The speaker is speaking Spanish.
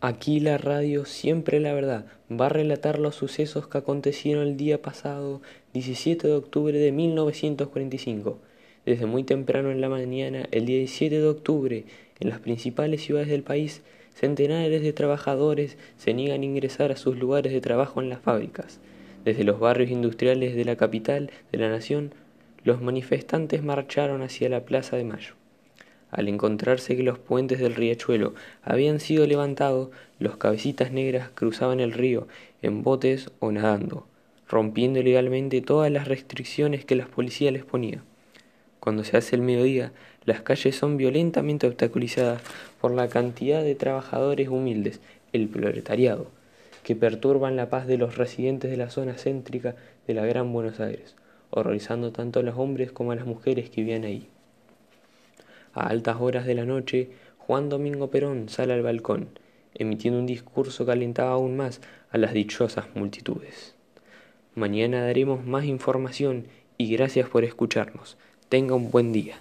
Aquí la radio Siempre la Verdad va a relatar los sucesos que acontecieron el día pasado, 17 de octubre de 1945. Desde muy temprano en la mañana, el 17 de octubre, en las principales ciudades del país, centenares de trabajadores se niegan a ingresar a sus lugares de trabajo en las fábricas. Desde los barrios industriales de la capital de la nación, los manifestantes marcharon hacia la Plaza de Mayo. Al encontrarse que los puentes del riachuelo habían sido levantados, los cabecitas negras cruzaban el río en botes o nadando, rompiendo ilegalmente todas las restricciones que las policías les ponía. Cuando se hace el mediodía, las calles son violentamente obstaculizadas por la cantidad de trabajadores humildes, el proletariado, que perturban la paz de los residentes de la zona céntrica de la Gran Buenos Aires, horrorizando tanto a los hombres como a las mujeres que vivían ahí. A altas horas de la noche, Juan Domingo Perón sale al balcón, emitiendo un discurso que alentaba aún más a las dichosas multitudes. Mañana daremos más información y gracias por escucharnos. Tenga un buen día.